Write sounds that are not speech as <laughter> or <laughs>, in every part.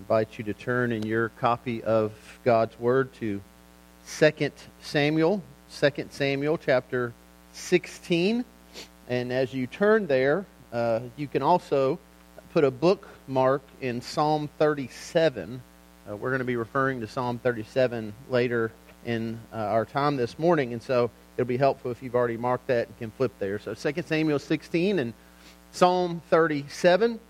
invite you to turn in your copy of God's Word to 2 Samuel, 2 Samuel chapter 16. And as you turn there, uh, you can also put a bookmark in Psalm 37. Uh, we're going to be referring to Psalm 37 later in uh, our time this morning, and so it'll be helpful if you've already marked that and can flip there. So 2 Samuel 16 and Psalm 37.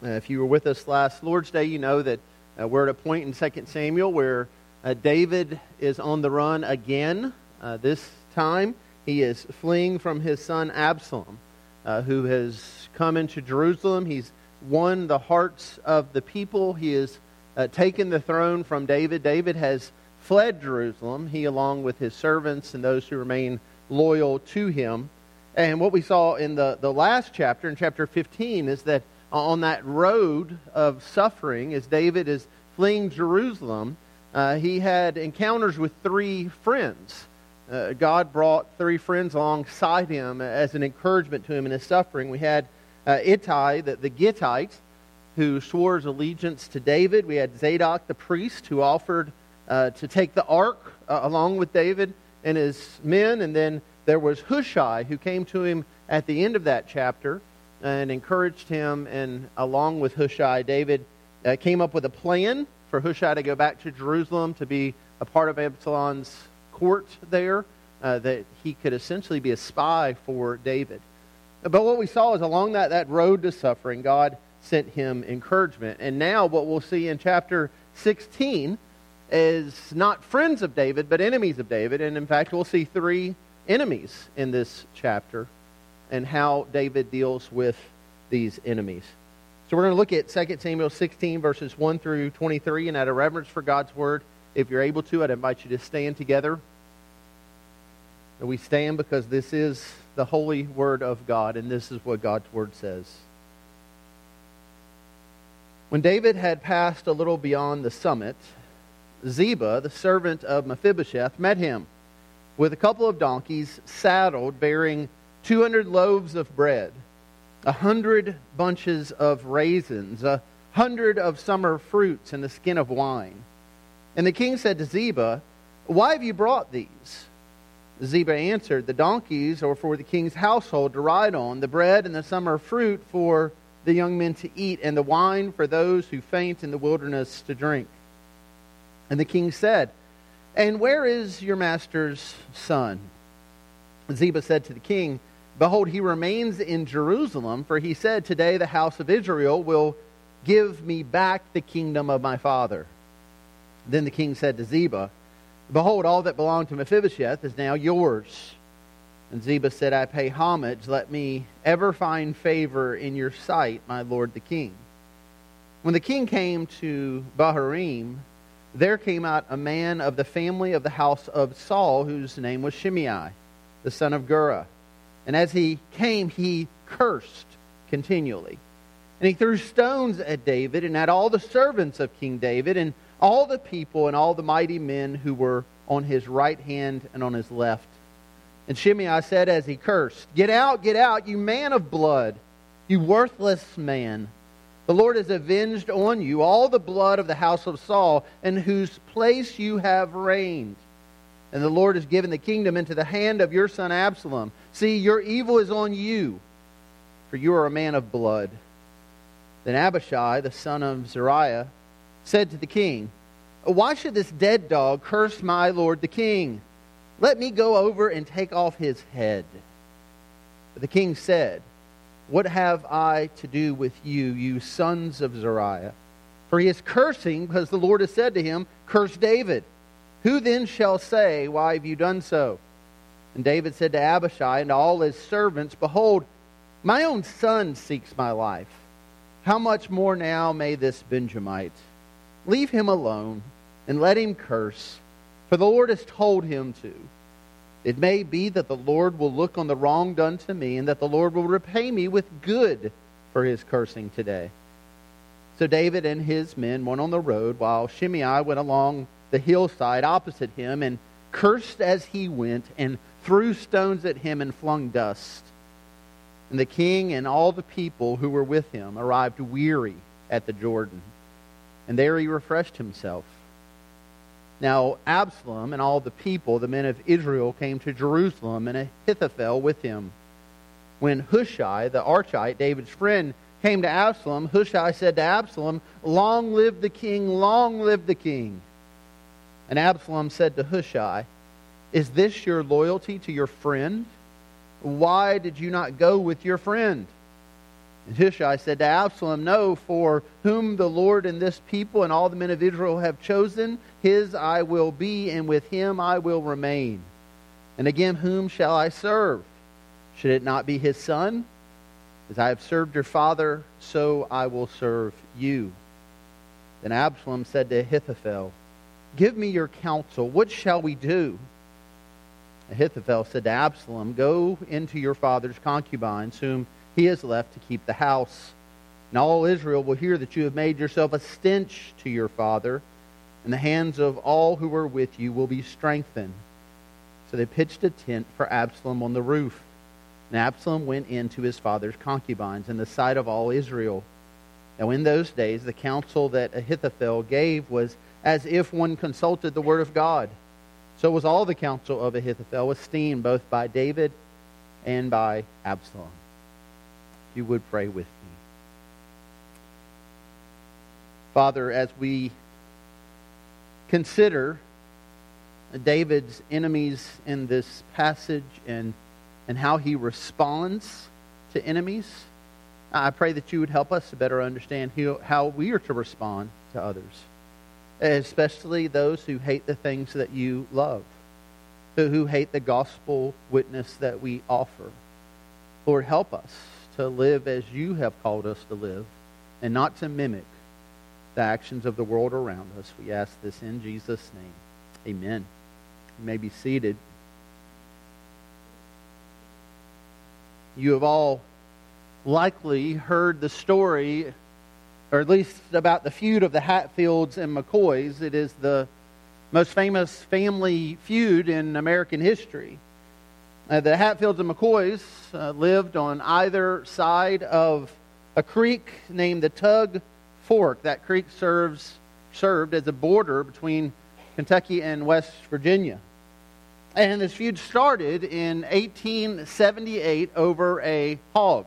Uh, if you were with us last Lord's Day, you know that uh, we're at a point in 2 Samuel where uh, David is on the run again. Uh, this time, he is fleeing from his son Absalom, uh, who has come into Jerusalem. He's won the hearts of the people. He has uh, taken the throne from David. David has fled Jerusalem, he along with his servants and those who remain loyal to him. And what we saw in the, the last chapter, in chapter 15, is that on that road of suffering as David is fleeing Jerusalem, uh, he had encounters with three friends. Uh, God brought three friends alongside him as an encouragement to him in his suffering. We had uh, Ittai, the, the Gittite, who swore his allegiance to David. We had Zadok, the priest, who offered uh, to take the ark uh, along with David and his men. And then there was Hushai, who came to him at the end of that chapter and encouraged him. And along with Hushai, David uh, came up with a plan for Hushai to go back to Jerusalem to be a part of Absalom's court there, uh, that he could essentially be a spy for David. But what we saw is along that, that road to suffering, God sent him encouragement. And now what we'll see in chapter 16 is not friends of David, but enemies of David. And in fact, we'll see three enemies in this chapter and how David deals with these enemies. So we're going to look at 2 Samuel 16, verses 1 through 23, and out of reverence for God's word, if you're able to, I'd invite you to stand together. And we stand because this is the holy word of God, and this is what God's word says. When David had passed a little beyond the summit, Ziba, the servant of Mephibosheth, met him with a couple of donkeys saddled, bearing 200 loaves of bread, a hundred bunches of raisins, a hundred of summer fruits, and a skin of wine. And the king said to Ziba, Why have you brought these? Ziba answered, The donkeys are for the king's household to ride on, the bread and the summer fruit for the young men to eat, and the wine for those who faint in the wilderness to drink. And the king said, And where is your master's son? Ziba said to the king, Behold, he remains in Jerusalem, for he said, Today the house of Israel will give me back the kingdom of my father. Then the king said to Ziba, Behold, all that belonged to Mephibosheth is now yours. And Ziba said, I pay homage. Let me ever find favor in your sight, my lord the king. When the king came to Bahurim, there came out a man of the family of the house of Saul, whose name was Shimei, the son of Gera. And as he came, he cursed continually. And he threw stones at David and at all the servants of King David and all the people and all the mighty men who were on his right hand and on his left. And Shimei said as he cursed, Get out, get out, you man of blood, you worthless man. The Lord has avenged on you all the blood of the house of Saul, in whose place you have reigned. And the Lord has given the kingdom into the hand of your son Absalom. See, your evil is on you, for you are a man of blood. Then Abishai, the son of Zeruiah, said to the king, Why should this dead dog curse my lord the king? Let me go over and take off his head. But the king said, What have I to do with you, you sons of Zeruiah? For he is cursing because the Lord has said to him, Curse David. Who then shall say, Why have you done so? And David said to Abishai and to all his servants, Behold, my own son seeks my life. How much more now may this Benjamite? Leave him alone and let him curse, for the Lord has told him to. It may be that the Lord will look on the wrong done to me, and that the Lord will repay me with good for his cursing today. So David and his men went on the road, while Shimei went along the hillside opposite him and cursed as he went and threw stones at him and flung dust. And the king and all the people who were with him arrived weary at the Jordan. and there he refreshed himself. Now Absalom and all the people, the men of Israel, came to Jerusalem, and Ahithophel with him. When Hushai, the Archite, David's friend, came to Absalom, Hushai said to Absalom, Long live the king, long live the king. And Absalom said to Hushai, Is this your loyalty to your friend? Why did you not go with your friend? And Hushai said to Absalom, No, for whom the Lord and this people and all the men of Israel have chosen, his I will be, and with him I will remain. And again, whom shall I serve? Should it not be his son? As I have served your father, so I will serve you. Then Absalom said to Ahithophel, Give me your counsel. What shall we do? Ahithophel said to Absalom, Go into your father's concubines, whom he has left to keep the house. And all Israel will hear that you have made yourself a stench to your father, and the hands of all who are with you will be strengthened. So they pitched a tent for Absalom on the roof. And Absalom went into his father's concubines in the sight of all Israel. Now, in those days, the counsel that Ahithophel gave was as if one consulted the word of God. So was all the counsel of Ahithophel esteemed both by David and by Absalom. You would pray with me. Father, as we consider David's enemies in this passage and, and how he responds to enemies, I pray that you would help us to better understand how we are to respond to others especially those who hate the things that you love, who who hate the gospel witness that we offer. Lord, help us to live as you have called us to live and not to mimic the actions of the world around us. We ask this in Jesus' name. Amen. You may be seated. You have all likely heard the story or at least about the feud of the Hatfields and McCoys. It is the most famous family feud in American history. Uh, the Hatfields and McCoys uh, lived on either side of a creek named the Tug Fork. That creek serves served as a border between Kentucky and West Virginia. And this feud started in 1878 over a hog.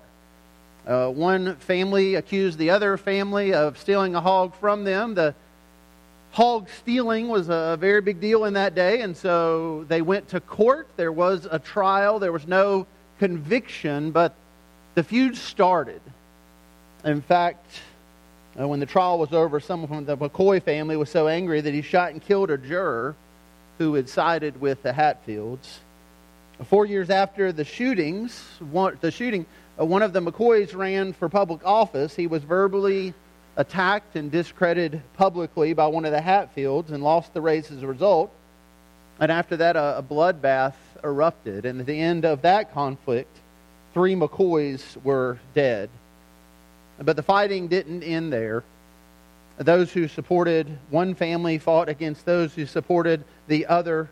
Uh, one family accused the other family of stealing a hog from them. The hog stealing was a very big deal in that day, and so they went to court. There was a trial, there was no conviction, but the feud started. In fact, uh, when the trial was over, someone from the McCoy family was so angry that he shot and killed a juror who had sided with the Hatfields. Four years after the shootings, one, the shooting, Uh, one of the McCoys ran for public office. He was verbally attacked and discredited publicly by one of the Hatfields and lost the race as a result. And after that, a, a bloodbath erupted. And at the end of that conflict, three McCoys were dead. But the fighting didn't end there. Those who supported one family fought against those who supported the other,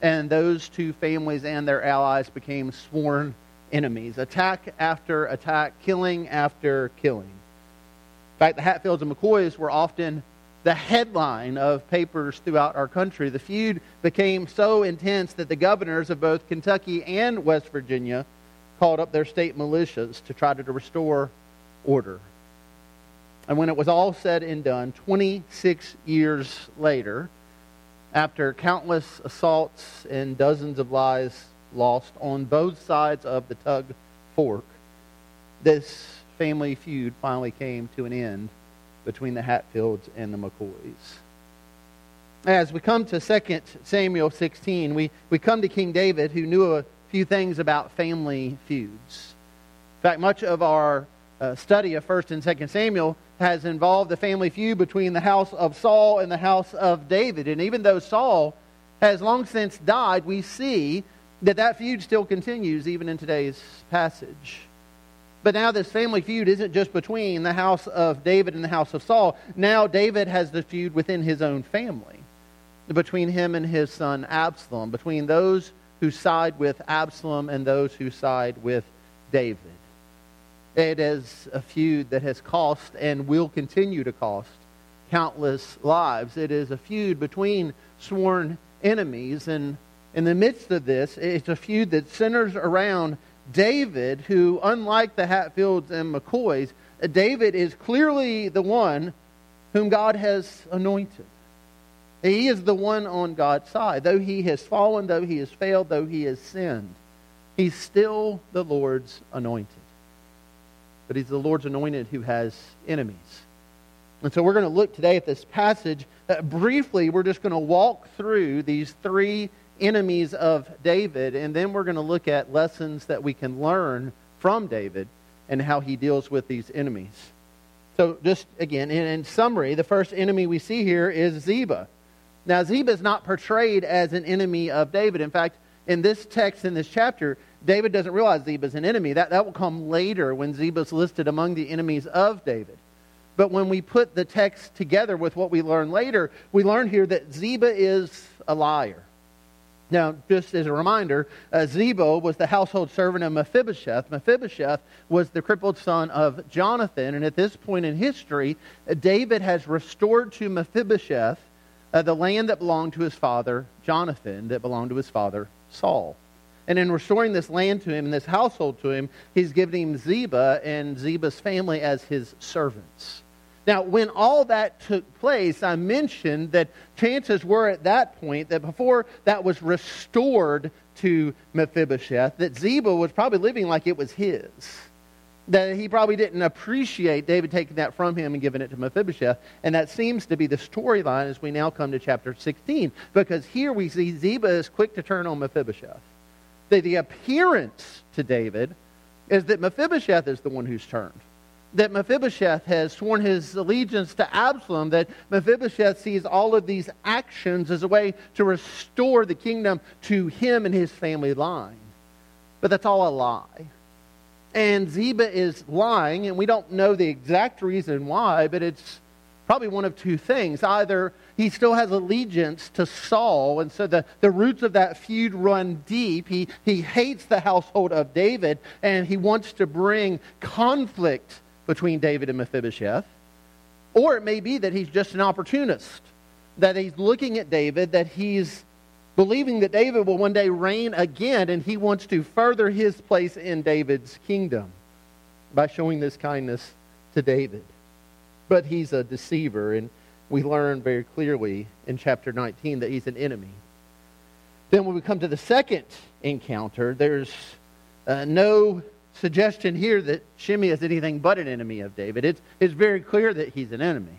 and those two families and their allies became sworn enemies, attack after attack, killing after killing. In fact, the Hatfields and McCoys were often the headline of papers throughout our country. The feud became so intense that the governors of both Kentucky and West Virginia called up their state militias to try to restore order. And when it was all said and done, 26 years later, after countless assaults and dozens of lives lost on both sides of the tug fork, this family feud finally came to an end between the Hatfields and the McCoys. As we come to 2 Samuel 16, we, we come to King David, who knew a few things about family feuds. In fact, much of our uh, study of 1st and 2nd Samuel has involved the family feud between the house of Saul and the house of David. And even though Saul has long since died, we see that that feud still continues even in today's passage. But now this family feud isn't just between the house of David and the house of Saul. Now David has the feud within his own family, between him and his son Absalom, between those who side with Absalom and those who side with David. It is a feud that has cost and will continue to cost countless lives. It is a feud between sworn enemies. And in the midst of this, it's a feud that centers around David, who, unlike the Hatfields and McCoys, David is clearly the one whom God has anointed. He is the one on God's side. Though he has fallen, though he has failed, though he has sinned, he's still the Lord's anointed. But he's the Lord's anointed who has enemies. And so we're going to look today at this passage. Uh, briefly, we're just going to walk through these three enemies of David, and then we're going to look at lessons that we can learn from David and how he deals with these enemies. So, just again, in, in summary, the first enemy we see here is Ziba. Now, Ziba is not portrayed as an enemy of David. In fact, in this text, in this chapter, David doesn't realize Ziba is an enemy. That, that will come later when Ziba is listed among the enemies of David. But when we put the text together with what we learn later, we learn here that Ziba is a liar. Now, just as a reminder, uh, Ziba was the household servant of Mephibosheth. Mephibosheth was the crippled son of Jonathan. And at this point in history, uh, David has restored to Mephibosheth uh, the land that belonged to his father, Jonathan, that belonged to his father, Saul. And in restoring this land to him and this household to him, he's given him Ziba and Ziba's family as his servants. Now, when all that took place, I mentioned that chances were at that point that before that was restored to Mephibosheth, that Ziba was probably living like it was his. That he probably didn't appreciate David taking that from him and giving it to Mephibosheth. And that seems to be the storyline as we now come to chapter 16. Because here we see Ziba is quick to turn on Mephibosheth. The, the appearance to David is that Mephibosheth is the one who's turned that Mephibosheth has sworn his allegiance to Absalom, that Mephibosheth sees all of these actions as a way to restore the kingdom to him and his family line. But that's all a lie. And Ziba is lying, and we don't know the exact reason why, but it's probably one of two things. Either he still has allegiance to Saul, and so the, the roots of that feud run deep. He, he hates the household of David, and he wants to bring conflict between David and Mephibosheth. Or it may be that he's just an opportunist, that he's looking at David, that he's believing that David will one day reign again, and he wants to further his place in David's kingdom by showing this kindness to David. But he's a deceiver, and we learn very clearly in chapter 19 that he's an enemy. Then when we come to the second encounter, there's uh, no suggestion here that Shimei is anything but an enemy of David. It's, it's very clear that he's an enemy.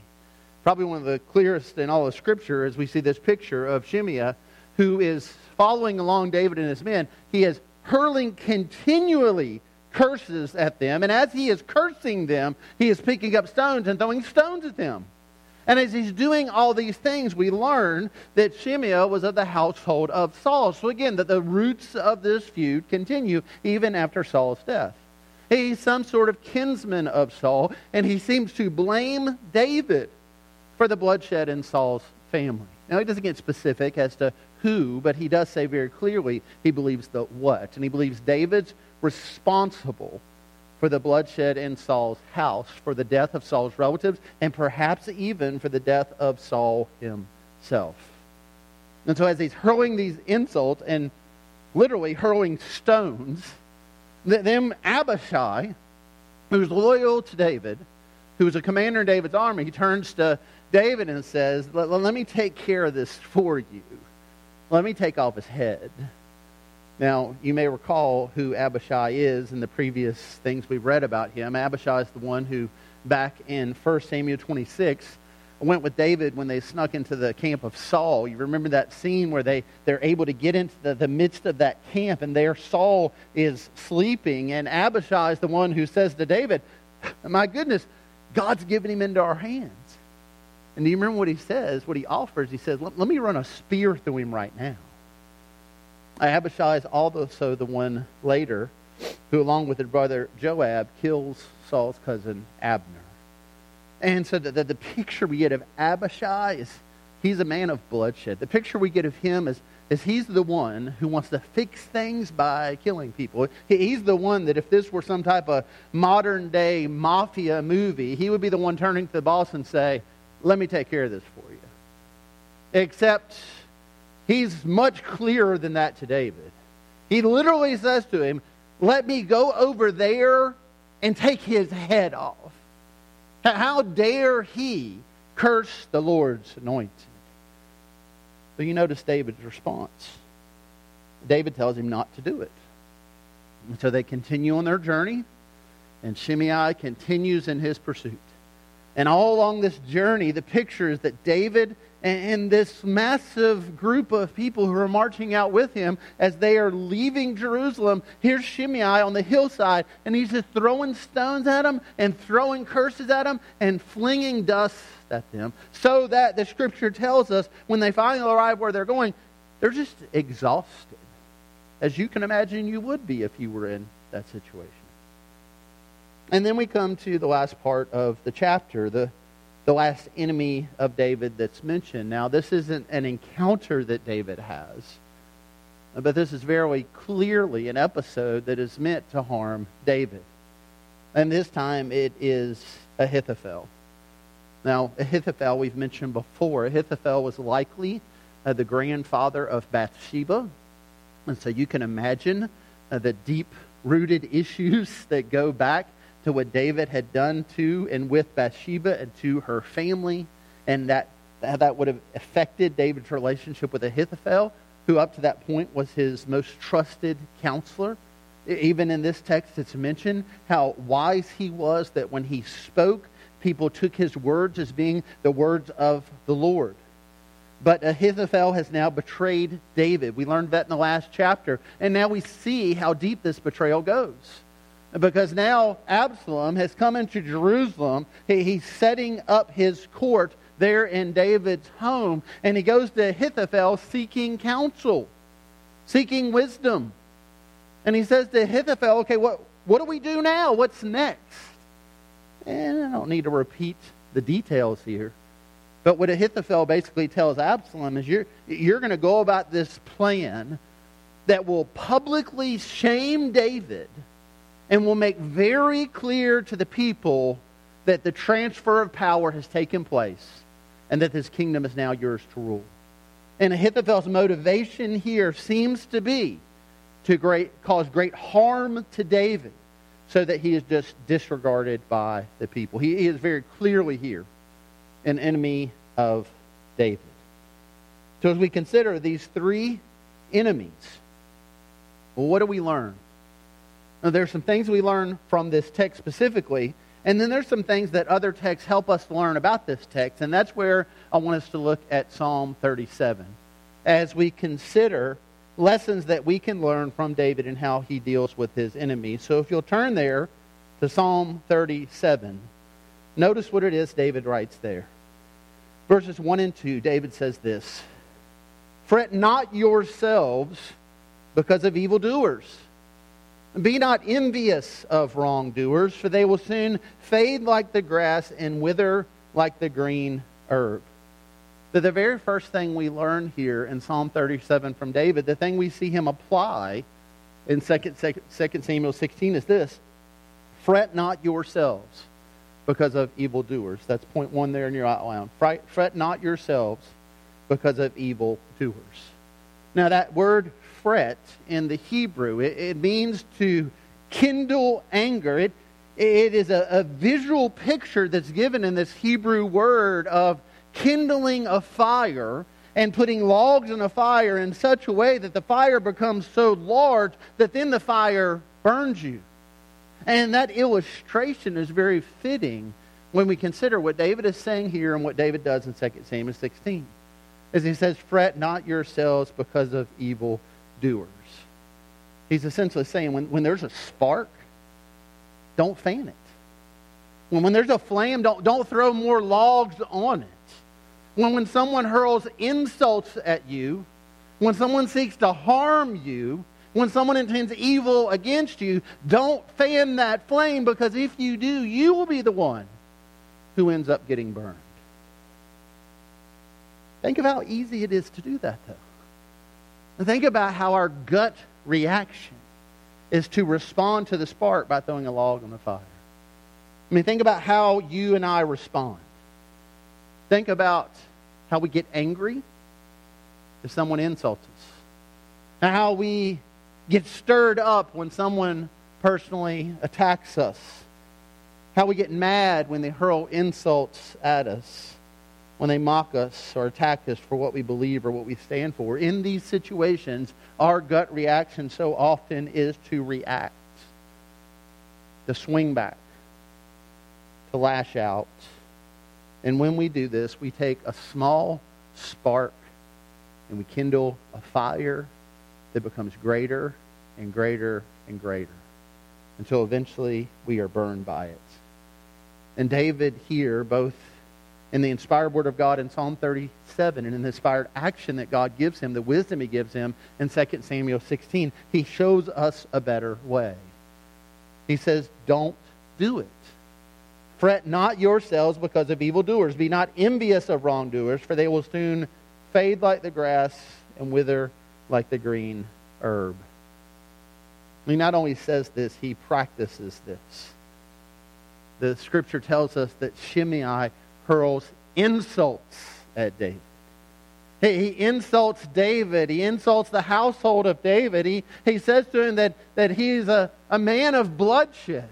Probably one of the clearest in all of Scripture as we see this picture of Shimei, who is following along David and his men. He is hurling continually curses at them, and as he is cursing them, he is picking up stones and throwing stones at them. And as he's doing all these things, we learn that Shimei was of the household of Saul. So again, that the roots of this feud continue even after Saul's death. He's some sort of kinsman of Saul, and he seems to blame David for the bloodshed in Saul's family. Now, he doesn't get specific as to who, but he does say very clearly he believes the what. And he believes David's responsible for the bloodshed in Saul's house, for the death of Saul's relatives, and perhaps even for the death of Saul himself. And so, as he's hurling these insults and literally hurling stones, them Abishai, who's loyal to David, who's a commander in David's army, he turns to David and says, let, let me take care of this for you. Let me take off his head. Now, you may recall who Abishai is in the previous things we've read about him. Abishai is the one who, back in 1 Samuel 26, went with David when they snuck into the camp of Saul. You remember that scene where they, they're able to get into the, the midst of that camp, and there Saul is sleeping, and Abishai is the one who says to David, My goodness, God's given him into our hands. And do you remember what he says, what he offers? He says, Let, let me run a spear through him right now. Abishai is also the one later who, along with his brother Joab, kills Saul's cousin Abner. And so the, the, the, picture we get of Abishai is he's a man of bloodshed. The picture we get of him is, is he's the one who wants to fix things by killing people. He, he's the one that if this were some type of modern day mafia movie, he would be the one turning to the boss and say, let me take care of this for you. Except he's much clearer than that to David. He literally says to him, Let me go over there and take his head off. How dare he curse the Lord's anointed? So you notice David's response. David tells him not to do it. And so they continue on their journey, and Shimei continues in his pursuit. And all along this journey, the picture is that David and this massive group of people who are marching out with him as they are leaving Jerusalem. Here's Shimei on the hillside, and he's just throwing stones at them and throwing curses at them and flinging dust at them. So that the scripture tells us when they finally arrive where they're going, they're just exhausted. As you can imagine, you would be if you were in that situation. And then we come to the last part of the chapter, the, the last enemy of David that's mentioned. Now, this isn't an encounter that David has, but this is very clearly an episode that is meant to harm David. And this time it is Ahithophel. Now, Ahithophel, we've mentioned before, Ahithophel was likely uh, the grandfather of Bathsheba. And so you can imagine uh, the deep rooted issues <laughs> that go back to what David had done to and with Bathsheba and to her family, and that how that would have affected David's relationship with Ahithophel, who up to that point was his most trusted counselor. Even in this text, it's mentioned how wise he was that when he spoke, people took his words as being the words of the Lord. But Ahithophel has now betrayed David. We learned that in the last chapter. And now we see how deep this betrayal goes because now Absalom has come into Jerusalem. He, he's setting up his court there in David's home, and he goes to Ahithophel seeking counsel, seeking wisdom. And he says to Ahithophel, okay, what, what do we do now? What's next? And I don't need to repeat the details here. But what Ahithophel basically tells Absalom is you're, you're going to go about this plan that will publicly shame David – and will make very clear to the people that the transfer of power has taken place and that this kingdom is now yours to rule. And Ahithophel's motivation here seems to be to great, cause great harm to David so that he is just disregarded by the people. He, is very clearly here an enemy of David. So as we consider these three enemies, well, what do we learn? Now, there's some things we learn from this text specifically, and then there's some things that other texts help us learn about this text, and that's where I want us to look at Psalm 37 as we consider lessons that we can learn from David and how he deals with his enemies. So if you'll turn there to Psalm 37, notice what it is David writes there. Verses 1 and 2, David says this Fret not yourselves because of evildoers be not envious of wrongdoers, for they will soon fade like the grass and wither like the green herb. So the very first thing we learn here in Psalm 37 from David, the thing we see him apply in 2, 2 Samuel 16 is this Fret not yourselves because of evildoers. That's point one there in your outline. Fret, fret not yourselves because of evildoers. Now, that word fret in the Hebrew. It, it means to kindle anger. It, it is a, a visual picture that's given in this Hebrew word of kindling a fire and putting logs in a fire in such a way that the fire becomes so large that then the fire burns you. And that illustration is very fitting when we consider what David is saying here and what David does in 2 Samuel 16. As he says, Fret not yourselves because of evil doers. He's essentially saying when, when there's a spark, don't fan it. When, when there's a flame, don't, don't throw more logs on it. When, when someone hurls insults at you, when someone seeks to harm you, when someone intends evil against you, don't fan that flame because if you do, you will be the one who ends up getting burned. Think of how easy it is to do that, though. Think about how our gut reaction is to respond to the spark by throwing a log on the fire. I mean, think about how you and I respond. Think about how we get angry if someone insults us, how we get stirred up when someone personally attacks us, how we get mad when they hurl insults at us, when they mock us or attack us for what we believe or what we stand for. In these situations, our gut reaction so often is to react, to swing back, to lash out. And when we do this, we take a small spark and we kindle a fire that becomes greater and greater and greater until eventually we are burned by it. And David here, both in the inspired word of God in Psalm 37 and in the inspired action that God gives him, the wisdom he gives him in 2 Samuel 16, he shows us a better way. He says, Don't do it. Fret not yourselves because of evildoers. Be not envious of wrongdoers, for they will soon fade like the grass and wither like the green herb. He not only says this, he practices this. The scripture tells us that Shimei hurls insults at David. He, he insults David. He insults the household of David. He, he says to him that, that he's a, a man of bloodshed.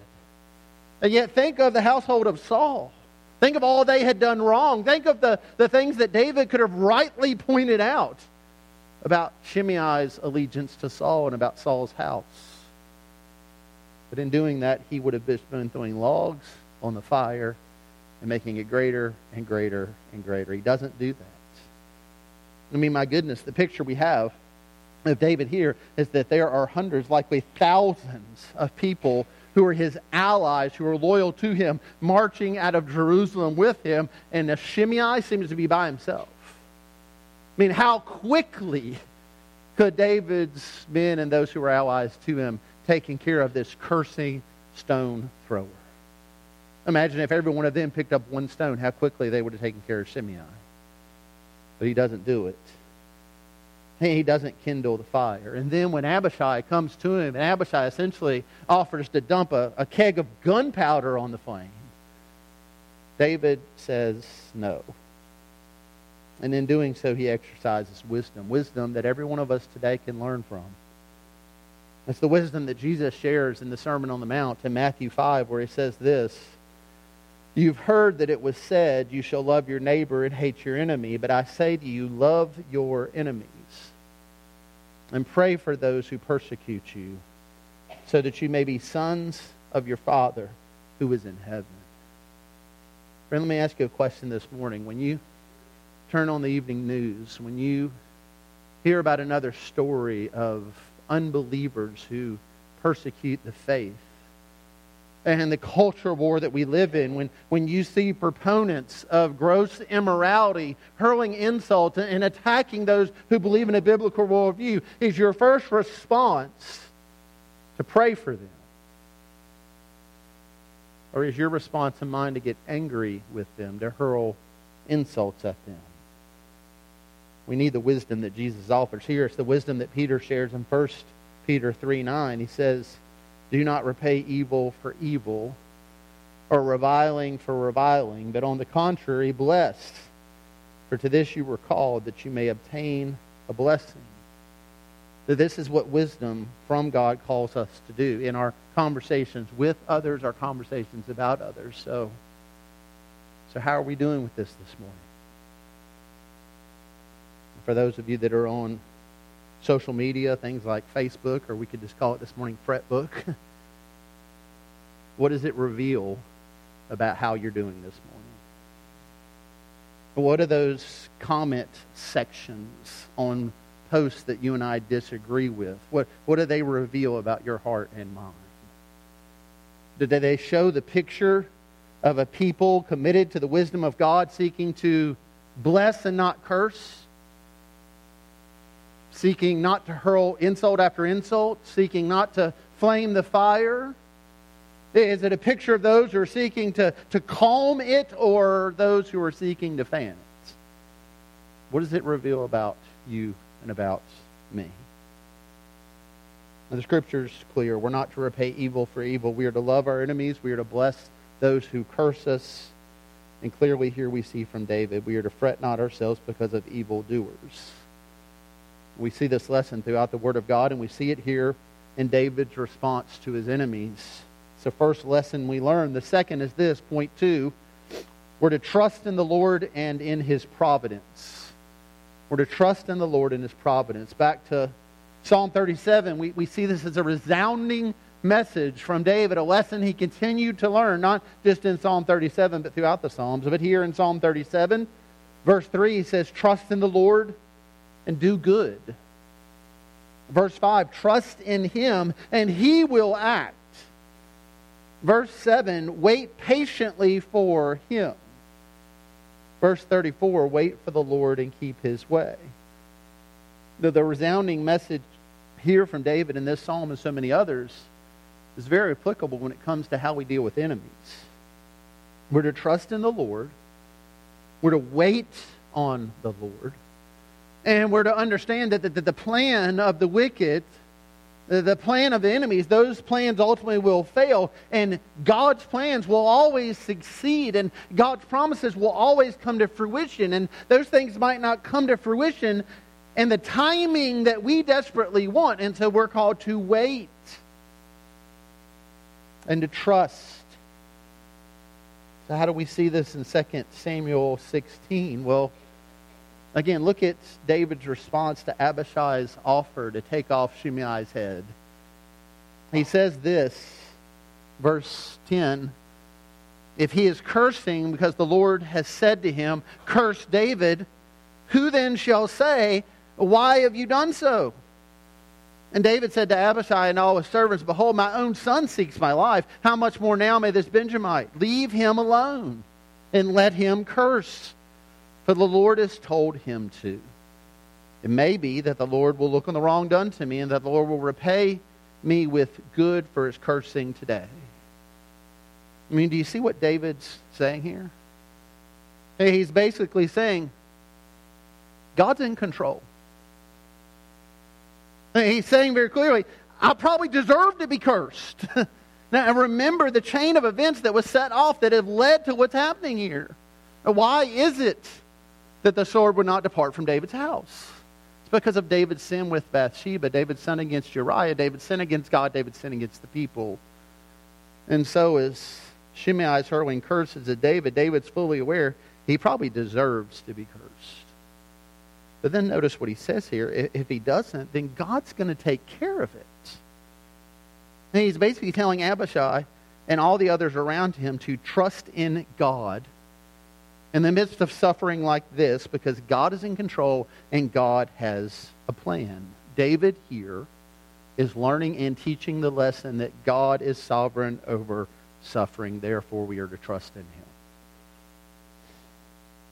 And yet, think of the household of Saul. Think of all they had done wrong. Think of the, the things that David could have rightly pointed out about Shimei's allegiance to Saul and about Saul's house. But in doing that, he would have been throwing logs on the fire and making it greater and greater and greater. He doesn't do that. I mean, my goodness, the picture we have of David here is that there are hundreds, likely thousands of people who are his allies, who are loyal to him, marching out of Jerusalem with him, and Shimei seems to be by himself. I mean, how quickly could David's men and those who were allies to him taking care of this cursing stone thrower? Imagine if every one of them picked up one stone, how quickly they would have taken care of Simeon. But he doesn't do it. He doesn't kindle the fire. And then when Abishai comes to him, and Abishai essentially offers to dump a, a keg of gunpowder on the flame, David says no. And in doing so, he exercises wisdom, wisdom that every one of us today can learn from. It's the wisdom that Jesus shares in the Sermon on the Mount in Matthew 5, where he says this You've heard that it was said, You shall love your neighbor and hate your enemy, but I say to you, love your enemies and pray for those who persecute you, so that you may be sons of your Father who is in heaven. Friend, let me ask you a question this morning. When you turn on the evening news, when you hear about another story of unbelievers who persecute the faith, and the culture war that we live in, when, when you see proponents of gross immorality hurling insults and attacking those who believe in a biblical worldview, is your first response to pray for them? Or is your response in mind to get angry with them, to hurl insults at them? We need the wisdom that Jesus offers here. It's the wisdom that Peter shares in 1 Peter 3 9. He says, do not repay evil for evil or reviling for reviling, but on the contrary, blessed. For to this you were called, that you may obtain a blessing. That this is what wisdom from God calls us to do in our conversations with others, our conversations about others. So, so how are we doing with this this morning? For those of you that are on social media, things like Facebook, or we could just call it this morning Fretbook. <laughs> what does it reveal about how you're doing this morning? What are those comment sections on posts that you and I disagree with? What, what do they reveal about your heart and mind? Do they show the picture of a people committed to the wisdom of God, seeking to bless and not curse? Seeking not to hurl insult after insult, seeking not to flame the fire? Is it a picture of those who are seeking to, to calm it or those who are seeking to fan it? What does it reveal about you and about me? Now, the scripture is clear. We're not to repay evil for evil. We are to love our enemies. We are to bless those who curse us. And clearly, here we see from David, we are to fret not ourselves because of evildoers. We see this lesson throughout the Word of God, and we see it here in David's response to his enemies. It's the first lesson we learn. The second is this, point two. We're to trust in the Lord and in his providence. We're to trust in the Lord and his providence. Back to Psalm 37, we, we see this as a resounding message from David, a lesson he continued to learn, not just in Psalm 37, but throughout the Psalms. But here in Psalm 37, verse 3, he says, Trust in the Lord and do good. Verse 5, trust in him and he will act. Verse 7, wait patiently for him. Verse 34, wait for the Lord and keep his way. The, the resounding message here from David in this psalm and so many others is very applicable when it comes to how we deal with enemies. We're to trust in the Lord. We're to wait on the Lord. And we're to understand that the, the, plan of the wicked, the, the plan of the enemies, those plans ultimately will fail. And God's plans will always succeed. And God's promises will always come to fruition. And those things might not come to fruition in the timing that we desperately want. And so we're called to wait and to trust. So, how do we see this in 2 Samuel 16? Well, again, look at David's response to Abishai's offer to take off Shimei's head. He says this, verse 10 If he is cursing because the Lord has said to him, Curse David, who then shall say, Why have you done so? And David said to Abishai and all his servants, Behold, my own son seeks my life. How much more now may this Benjamite? Leave him alone and let him curse. For the Lord has told him to. It may be that the Lord will look on the wrong done to me and that the Lord will repay me with good for his cursing today. I mean, do you see what David's saying here? He's basically saying, God's in control. He's saying very clearly, I probably deserve to be cursed. <laughs> now, remember the chain of events that was set off that have led to what's happening here. Why is it that the sword would not depart from David's house? It's because of David's sin with Bathsheba, David's sin against Uriah, David's sin against God, David's sin against the people. And so as Shimei's hurling curses at David, David's fully aware he probably deserves to be cursed. But then notice what he says here. If he doesn't, then God's going to take care of it. And he's basically telling Abishai and all the others around him to trust in God in the midst of suffering like this because God is in control and God has a plan. David here is learning and teaching the lesson that God is sovereign over suffering. Therefore, we are to trust in him.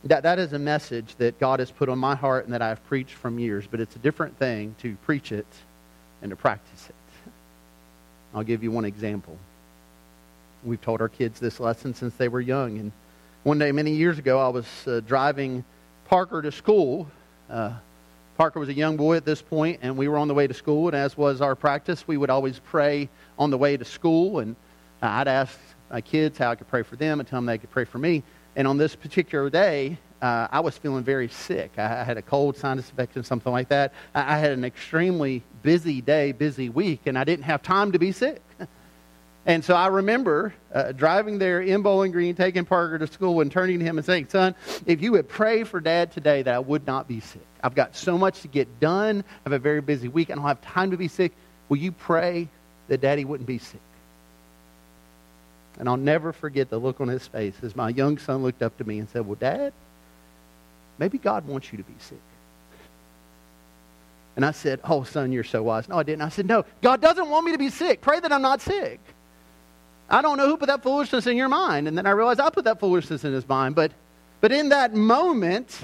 That, that is a message that God has put on my heart and that I've preached from years, but it's a different thing to preach it and to practice it. I'll give you one example. We've taught our kids this lesson since they were young. And one day, many years ago, I was uh, driving Parker to school. Uh, Parker was a young boy at this point, and we were on the way to school. And as was our practice, we would always pray on the way to school. And I'd ask my kids how I could pray for them and tell them they could pray for me. And on this particular day, uh, I was feeling very sick. I, I, had a cold, sinus infection, something like that. I, I, had an extremely busy day, busy week, and I didn't have time to be sick. And so I remember uh, driving there in Bowling Green, taking Parker to school, and turning to him and saying, Son, if you would pray for Dad today that I would not be sick. I've got so much to get done. I have a very busy week. I don't have time to be sick. Will you pray that Daddy wouldn't be sick? And I'll never forget the look on his face as my young son looked up to me and said, Well, Dad, maybe God wants you to be sick. And I said, Oh, son, you're so wise. No, I didn't. I said, No, God doesn't want me to be sick. Pray that I'm not sick. I don't know who put that foolishness in your mind. And then I realized I put that foolishness in his mind. But, but in that moment,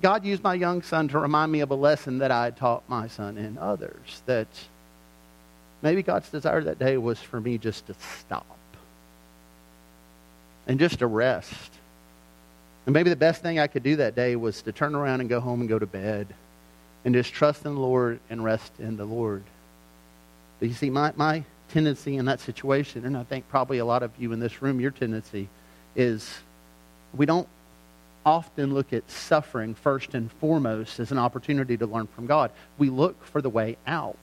God used my young son to remind me of a lesson that I had taught my son and others. That maybe God's desire that day was for me just to stop and just to rest. And maybe the best thing I could do that day was to turn around and go home and go to bed and just trust in the Lord and rest in the Lord. But you see, my, my tendency in that situation, and I think probably a lot of you in this room, your tendency is we don't often look at suffering first and foremost as an opportunity to learn from God. We look for the way out.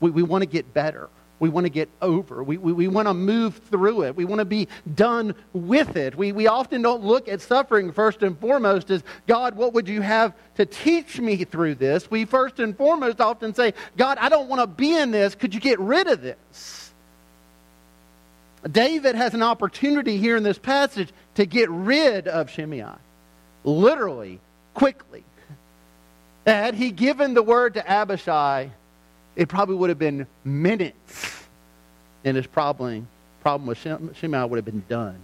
We, we want to get better. We want to get over. We, we, we want to move through it. We want to be done with it. We, we often don't look at suffering first and foremost as, God, what would you have to teach me through this? We first and foremost often say, God, I don't want to be in this. Could you get rid of this? David has an opportunity here in this passage to get rid of Shimei. Literally, quickly. Had he given the word to Abishai, it probably would have been minutes, and his problem, problem with Shimei would have been done.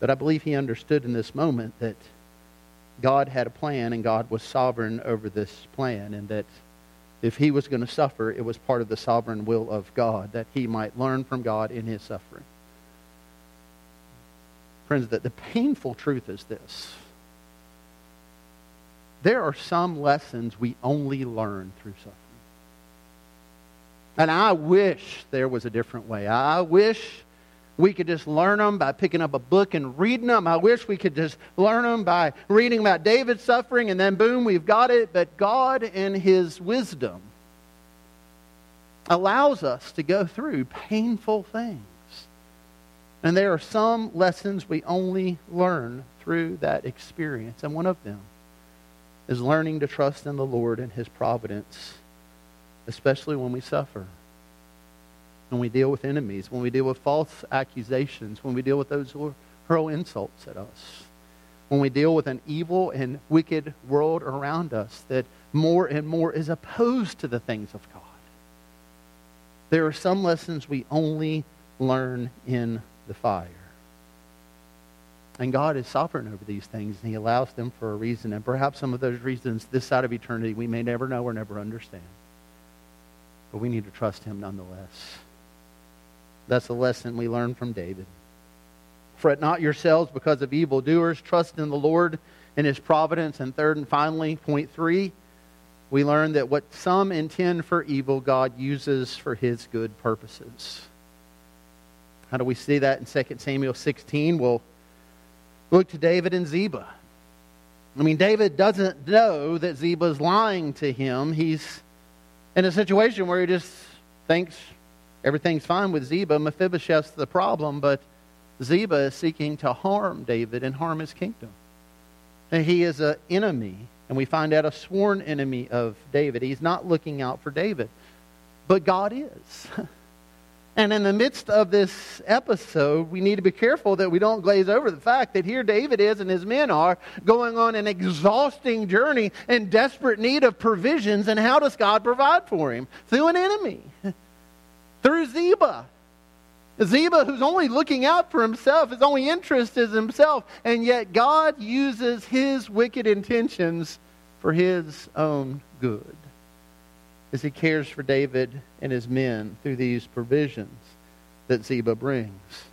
But I believe he understood in this moment that God had a plan and God was sovereign over this plan, and that if he was going to suffer, it was part of the sovereign will of God that he might learn from God in his suffering. Friends, that the painful truth is this there are some lessons we only learn through suffering. And I wish there was a different way. I wish we could just learn them by picking up a book and reading them. I wish we could just learn them by reading about David's suffering and then boom, we've got it. But God, in His wisdom, allows us to go through painful things. And there are some lessons we only learn through that experience. And one of them is learning to trust in the Lord and His providence, especially when we suffer, when we deal with enemies, when we deal with false accusations, when we deal with those who hurl insults at us, when we deal with an evil and wicked world around us that more and more is opposed to the things of God. There are some lessons we only learn in the fire. And God is sovereign over these things, and He allows them for a reason. And perhaps some of those reasons, this side of eternity, we may never know or never understand. But we need to trust Him nonetheless. That's the lesson we learn from David. Fret not yourselves because of evildoers. Trust in the Lord and His providence. And third and finally, point three, we learn that what some intend for evil, God uses for His good purposes. How do we see that in 2 Samuel 16? Well, Look to David and Ziba. I mean, David doesn't know that Ziba is lying to him. He's in a situation where he just thinks everything's fine with Ziba. Mephibosheth's the problem, but Ziba is seeking to harm David and harm his kingdom. And he is an enemy, and we find out a sworn enemy of David. He's not looking out for David, but God is. <laughs> And in the midst of this episode, we need to be careful that we don't glaze over the fact that here David is and his men are going on an exhausting journey in desperate need of provisions. And how does God provide for him? Through an enemy, <laughs> through Ziba. Ziba, who's only looking out for himself, his only interest is himself, and yet God uses his wicked intentions for his own good as he cares for David and his men through these provisions that Ziba brings.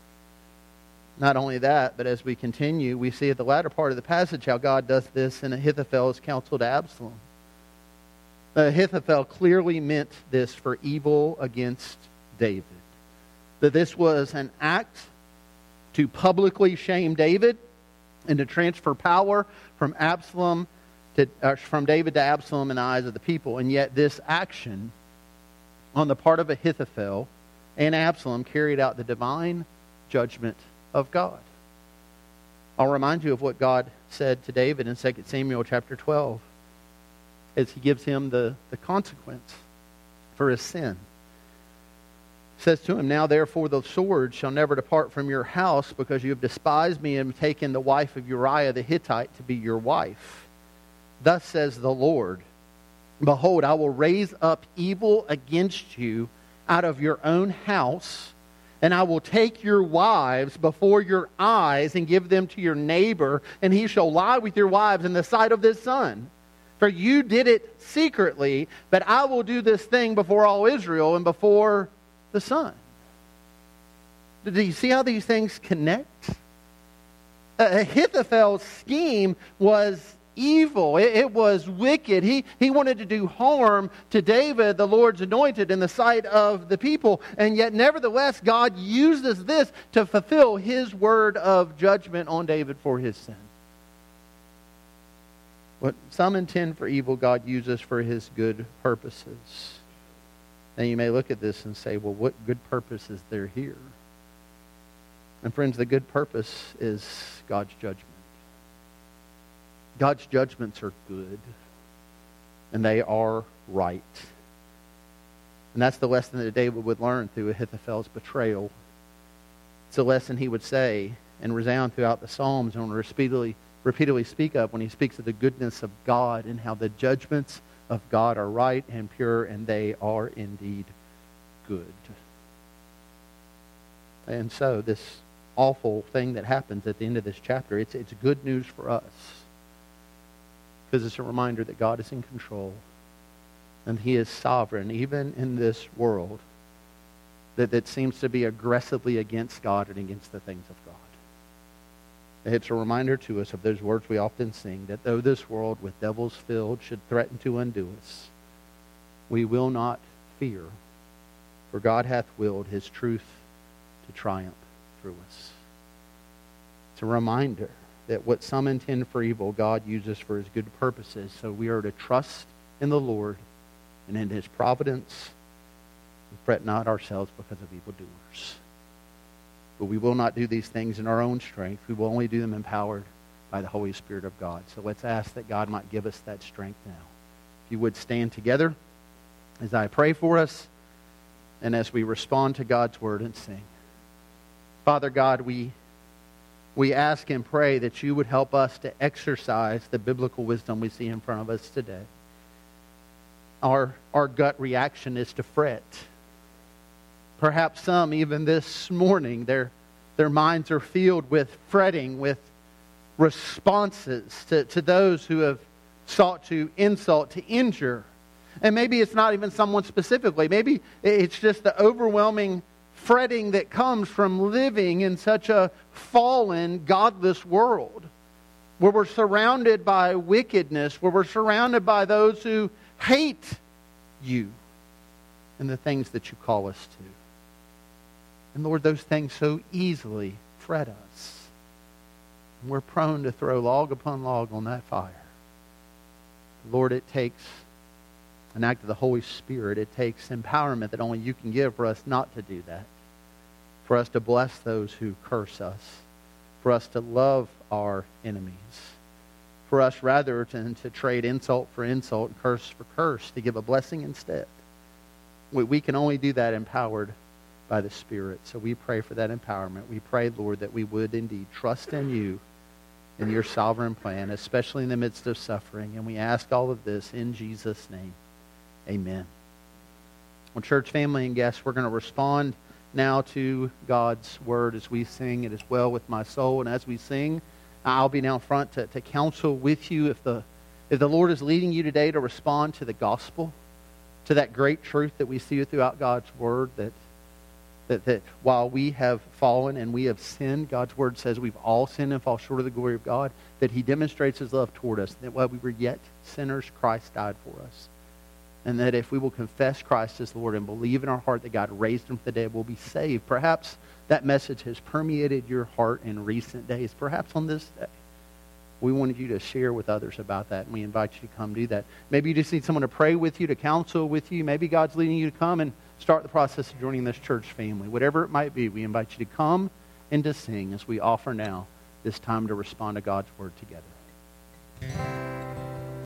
Not only that, but as we continue, we see at the latter part of the passage how God does this in Ahithophel's counsel to Absalom. Ahithophel clearly meant this for evil against David. That this was an act to publicly shame David and to transfer power from Absalom to, uh, from David to Absalom in the eyes of the people. And yet, this action on the part of Ahithophel and Absalom carried out the divine judgment of God. I'll remind you of what God said to David in 2 Samuel chapter 12 as he gives him the, the consequence for his sin. Says to him, Now therefore the sword shall never depart from your house because you have despised me and taken the wife of Uriah the Hittite to be your wife. Thus says the Lord Behold, I will raise up evil against you out of your own house, and I will take your wives before your eyes and give them to your neighbor, and he shall lie with your wives in the sight of this sun. For you did it secretly, but I will do this thing before all Israel and before the sun. Do you see how these things connect? Ahithophel's scheme was evil. It, it, was wicked. He, he wanted to do harm to David, the Lord's anointed, in the sight of the people. And yet, nevertheless, God uses this to fulfill his word of judgment on David for his sin. What some intend for evil, God uses for his good purposes. Now, you may look at this and say, well, what good purpose is there here? And friends, the good purpose is God's judgment. God's judgments are good, and they are right. And that's the lesson that David would learn through Ahithophel's betrayal. It's a lesson he would say and resound throughout the Psalms and repeatedly, repeatedly speak of when he speaks of the goodness of God and how the judgments of God are right and pure, and they are indeed good. And so, this awful thing that happens at the end of this chapter, it's, it's good news for us because it's a reminder that God is in control and He is sovereign, even in this world that, that seems to be aggressively against God and against the things of God. It's a reminder to us of those words we often sing that though this world with devils filled should threaten to undo us, we will not fear, for God hath willed his truth to triumph through us. It's a reminder that what some intend for evil, God uses for his good purposes. So we are to trust in the Lord and in his providence and fret not ourselves because of evildoers. But we will not do these things in our own strength. We will only do them empowered by the Holy Spirit of God. So let's ask that God might give us that strength now. If you would stand together as I pray for us and as we respond to God's word and sing. Father God, we, we ask and pray that you would help us to exercise the biblical wisdom we see in front of us today. Our, our gut reaction is to fret Perhaps some, even this morning, their, their minds are filled with fretting, with responses to, to those who have sought to insult, to injure. And maybe it's not even someone specifically. Maybe it's just the overwhelming fretting that comes from living in such a fallen, godless world where we're surrounded by wickedness, where we're surrounded by those who hate you and the things that you call us to. And Lord, those things so easily fret us. We're prone to throw log upon log on that fire. Lord, it takes an act of the Holy Spirit. It takes empowerment that only you can give for us not to do that. For us to bless those who curse us. For us to love our enemies. For us, rather, than to trade insult for insult and curse for curse, to give a blessing instead. We, we can only do that empowered by the Spirit. So we pray for that empowerment. We pray, Lord, that we would indeed trust in you in your sovereign plan, especially in the midst of suffering. And we ask all of this in Jesus' name. Amen. Well, church family and guests, we're going to respond now to God's word as we sing it as well with my soul. And as we sing, I'll be down front to, to counsel with you if the, if the Lord is leading you today to respond to the gospel, to that great truth that we see throughout God's word that that, that while we have fallen and we have sinned, God's word says we've all sinned and fall short of the glory of God, that he demonstrates his love toward us, that while we were yet sinners, Christ died for us. And that if we will confess Christ as Lord and believe in our heart that God raised him from the dead, we'll be saved. Perhaps that message has permeated your heart in recent days, perhaps on this day. We wanted you to share with others about that, and we invite you to come do that. Maybe you just need someone to pray with you, to counsel with you. Maybe God's leading you to come and start the process of joining this church family. Whatever it might be, we invite you to come and to sing as we offer now this time to respond to God's word together.